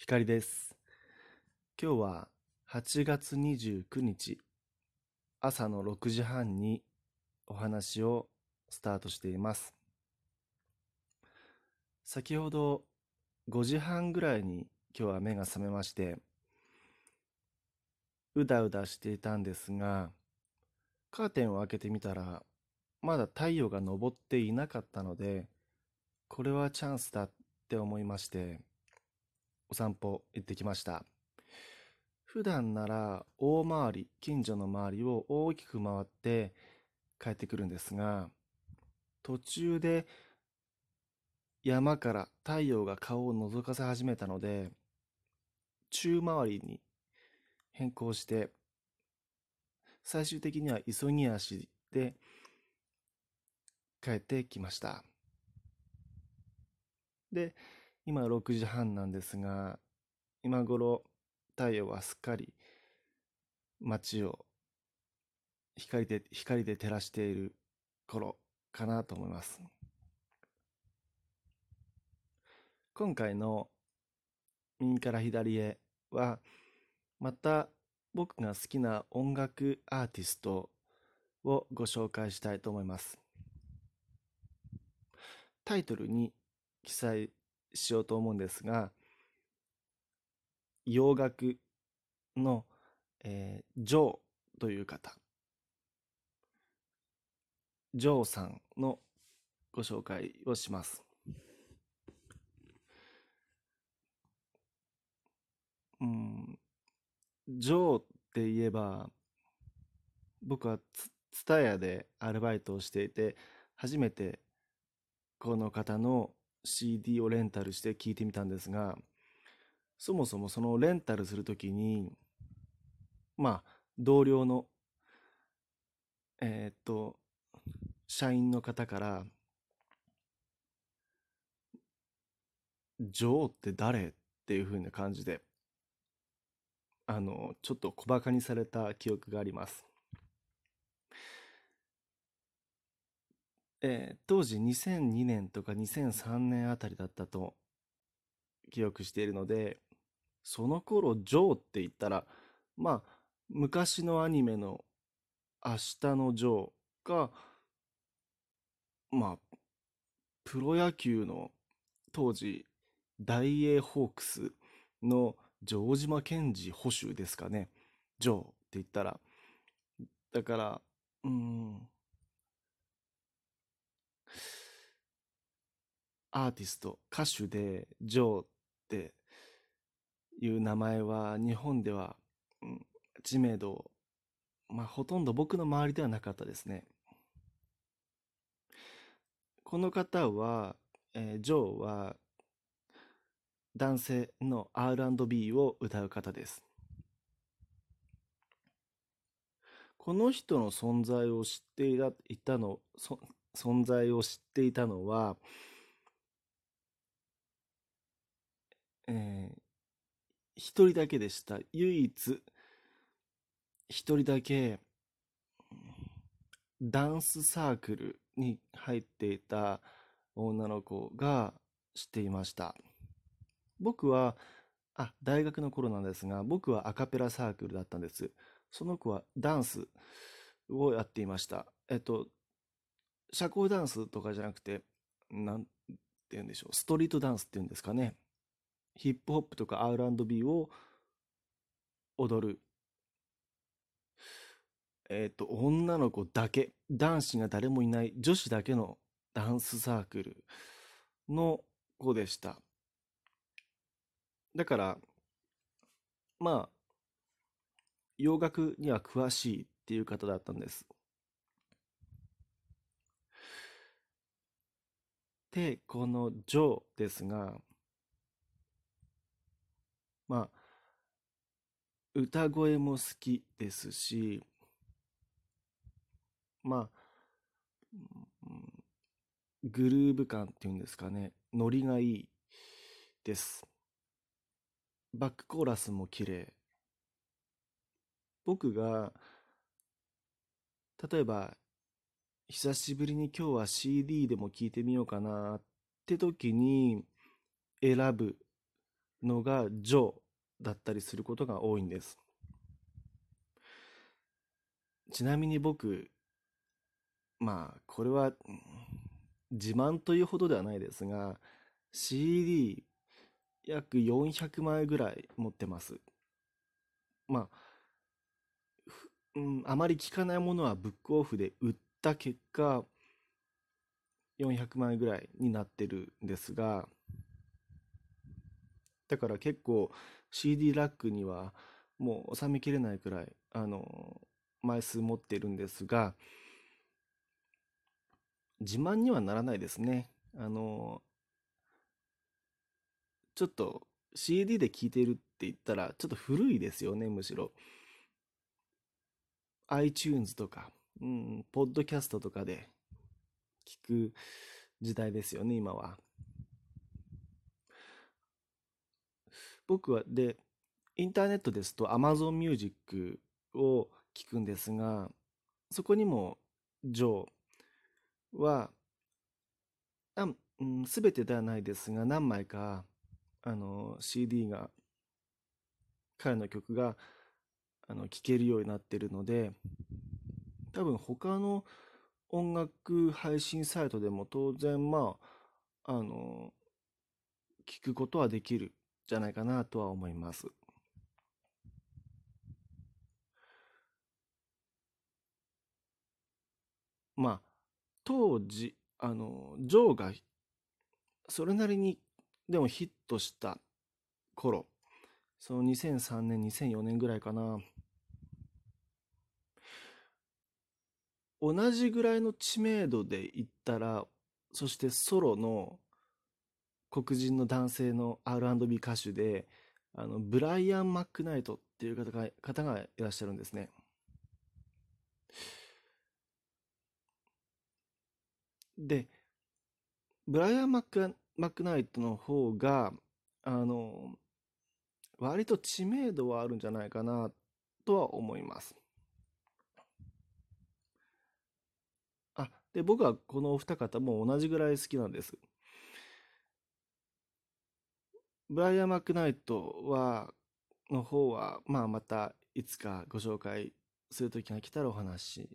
光です。今日は8月29日朝の6時半にお話をスタートしています。先ほど5時半ぐらいに今日は目が覚めまして、うだうだしていたんですが、カーテンを開けてみたら、まだ太陽が昇っていなかったので、これはチャンスだって思いまして、お散歩行ってきました。普段なら大回り、近所の周りを大きく回って帰ってくるんですが、途中で山から太陽が顔を覗かせ始めたので、中回りに変更して、最終的には急ぎ足で帰ってきました。で、今6時半なんですが、今頃太陽はすっかり街を光で、光で照らしている頃かなと思います。今回の右から左へは、また僕が好きな音楽アーティストをご紹介したいと思います。タイトルに記載しようと思うんですが、洋楽の、えー、ジョーという方、ジョーさんのご紹介をします。うん、ジョーって言えば、僕はツタヤでアルバイトをしていて、初めてこの方の CD をレンタルして聞いてみたんですが、そもそもそのレンタルするときに、まあ、同僚の、えー、っと、社員の方から、ジョーって誰？っていう風な感じで、あの、ちょっと小馬鹿にされた記憶があります。えー、当時2002年とか2003年あたりだったと記憶しているので、その頃、ジョーって言ったら、まあ、昔のアニメの明日のジョーが、まあ、プロ野球の当時、大英ホークスの城島健二捕手ですかね。ジョーって言ったら。だから、うん、アーティスト、歌手でジョーっていう名前は日本では、うん、知名度、まあほとんど僕の周りではなかったですね。この方は、えー、ジョーは男性の R&B を歌う方です。この人の存在を知っていたの、存在を知っていたのは、えー、一人だけでした。唯一、一人だけ、ダンスサークルに入っていた女の子が知っていました。僕は、あ、大学の頃なんですが、僕はアカペラサークルだったんです。その子はダンスをやっていました。えっと、社交ダンスとかじゃなくて、なんて言うんでしょう、ストリートダンスっていうんですかね。ヒップホップとか R&B を踊る。えっ、ー、と、女の子だけ、男子が誰もいない女子だけのダンスサークルの子でした。だから、まあ、洋楽には詳しいっていう方だったんです。で、このジョーですが、まあ、歌声も好きですし、まあ、グルーヴ感っていうんですかね、ノリがいいです。バックコーラスも綺麗。僕が、例えば、久しぶりに今日は CD でも聴いてみようかなって時に選ぶのがジョーだったりすることが多いんです。ちなみに僕、まあ、これは自慢というほどではないですが、CD 約400枚ぐらい持ってます。まあ、うん、あまり聞かないものはブックオフで売った結果、400枚ぐらいになってるんですが、だから結構 CD ラックにはもう収めきれないくらい、あの、枚数持ってるんですが、自慢にはならないですね。あの、ちょっと CD で聴いてるって言ったら、ちょっと古いですよね、むしろ。iTunes とか、うん、ポッドキャストとかで聞く時代ですよね、今は。僕は、で、インターネットですと Amazon Music を聞くんですが、そこにも、ジョーは、あうん、全てではないですが、何枚か、あの、CD が、彼の曲が、あの、聴けるようになっているので、多分他の音楽配信サイトでも当然、まあ、あの、聞くことはできるじゃないかなとは思います。まあ、当時、あの、ジョーが、それなりに、でもヒットした頃、その2003年、2004年ぐらいかな。同じぐらいの知名度で言ったら、そしてソロの黒人の男性の R&B 歌手で、あの、ブライアン・マックナイトっていう方が方がいらっしゃるんですね。で、ブライアン・マックマックナイトの方が、あの、割と知名度はあるんじゃないかなとは思います。あ、で、僕はこのお二方も同じぐらい好きなんです。ブライアン・マックナイトは、の方は、まあまたいつかご紹介する時が来たらお話し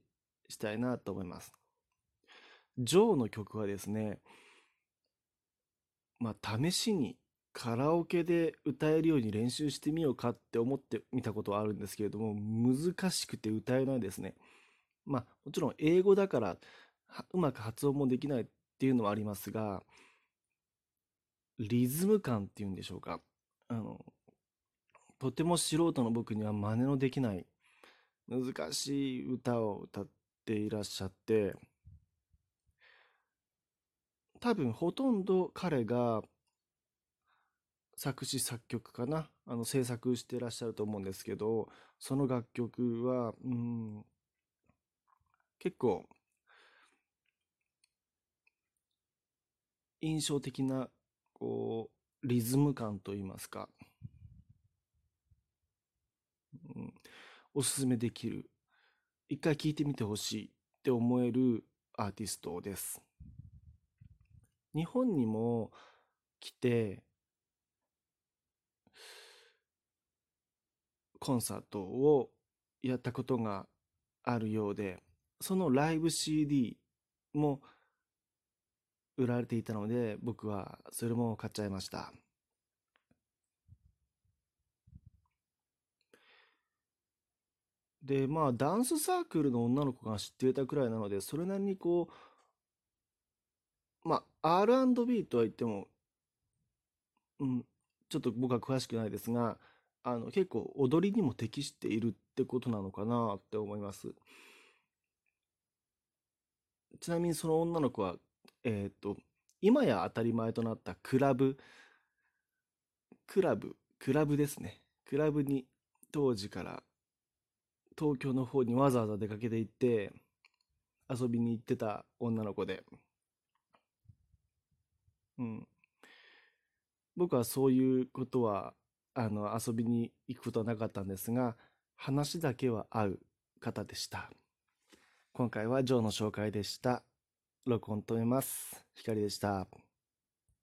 したいなと思います。ジョーの曲はですね、まあ、試しにカラオケで歌えるように練習してみようかって思ってみたことはあるんですけれども、難しくて歌えないですね。まあ、もちろん英語だからうまく発音もできないっていうのはありますが、リズム感っていうんでしょうか。あの、とても素人の僕には真似のできない難しい歌を歌っていらっしゃって、多分ほとんど彼が作詞作曲かなあの制作してらっしゃると思うんですけどその楽曲はうん結構印象的なこうリズム感といいますか、うん、おすすめできる。一回聴いてみてほしいって思えるアーティストです。日本にも来て、コンサートをやったことがあるようで、そのライブ CD も売られていたので、僕はそれも買っちゃいました。で、まあ、ダンスサークルの女の子が知っていたくらいなので、それなりにこう、まあ、R&B とは言っても、うん、ちょっと僕は詳しくないですが、あの、結構踊りにも適しているってことなのかなって思います。ちなみにその女の子は、えっ、ー、と、今や当たり前となったクラブ、クラブ、クラブですね。クラブに当時から東京の方にわざわざ出かけて行って遊びに行ってた女の子で、うん。僕はそういうことは、あの、遊びに行くことはなかったんですが、話だけは合う方でした。今回はジョーの紹介でした。録音止めます。光でした。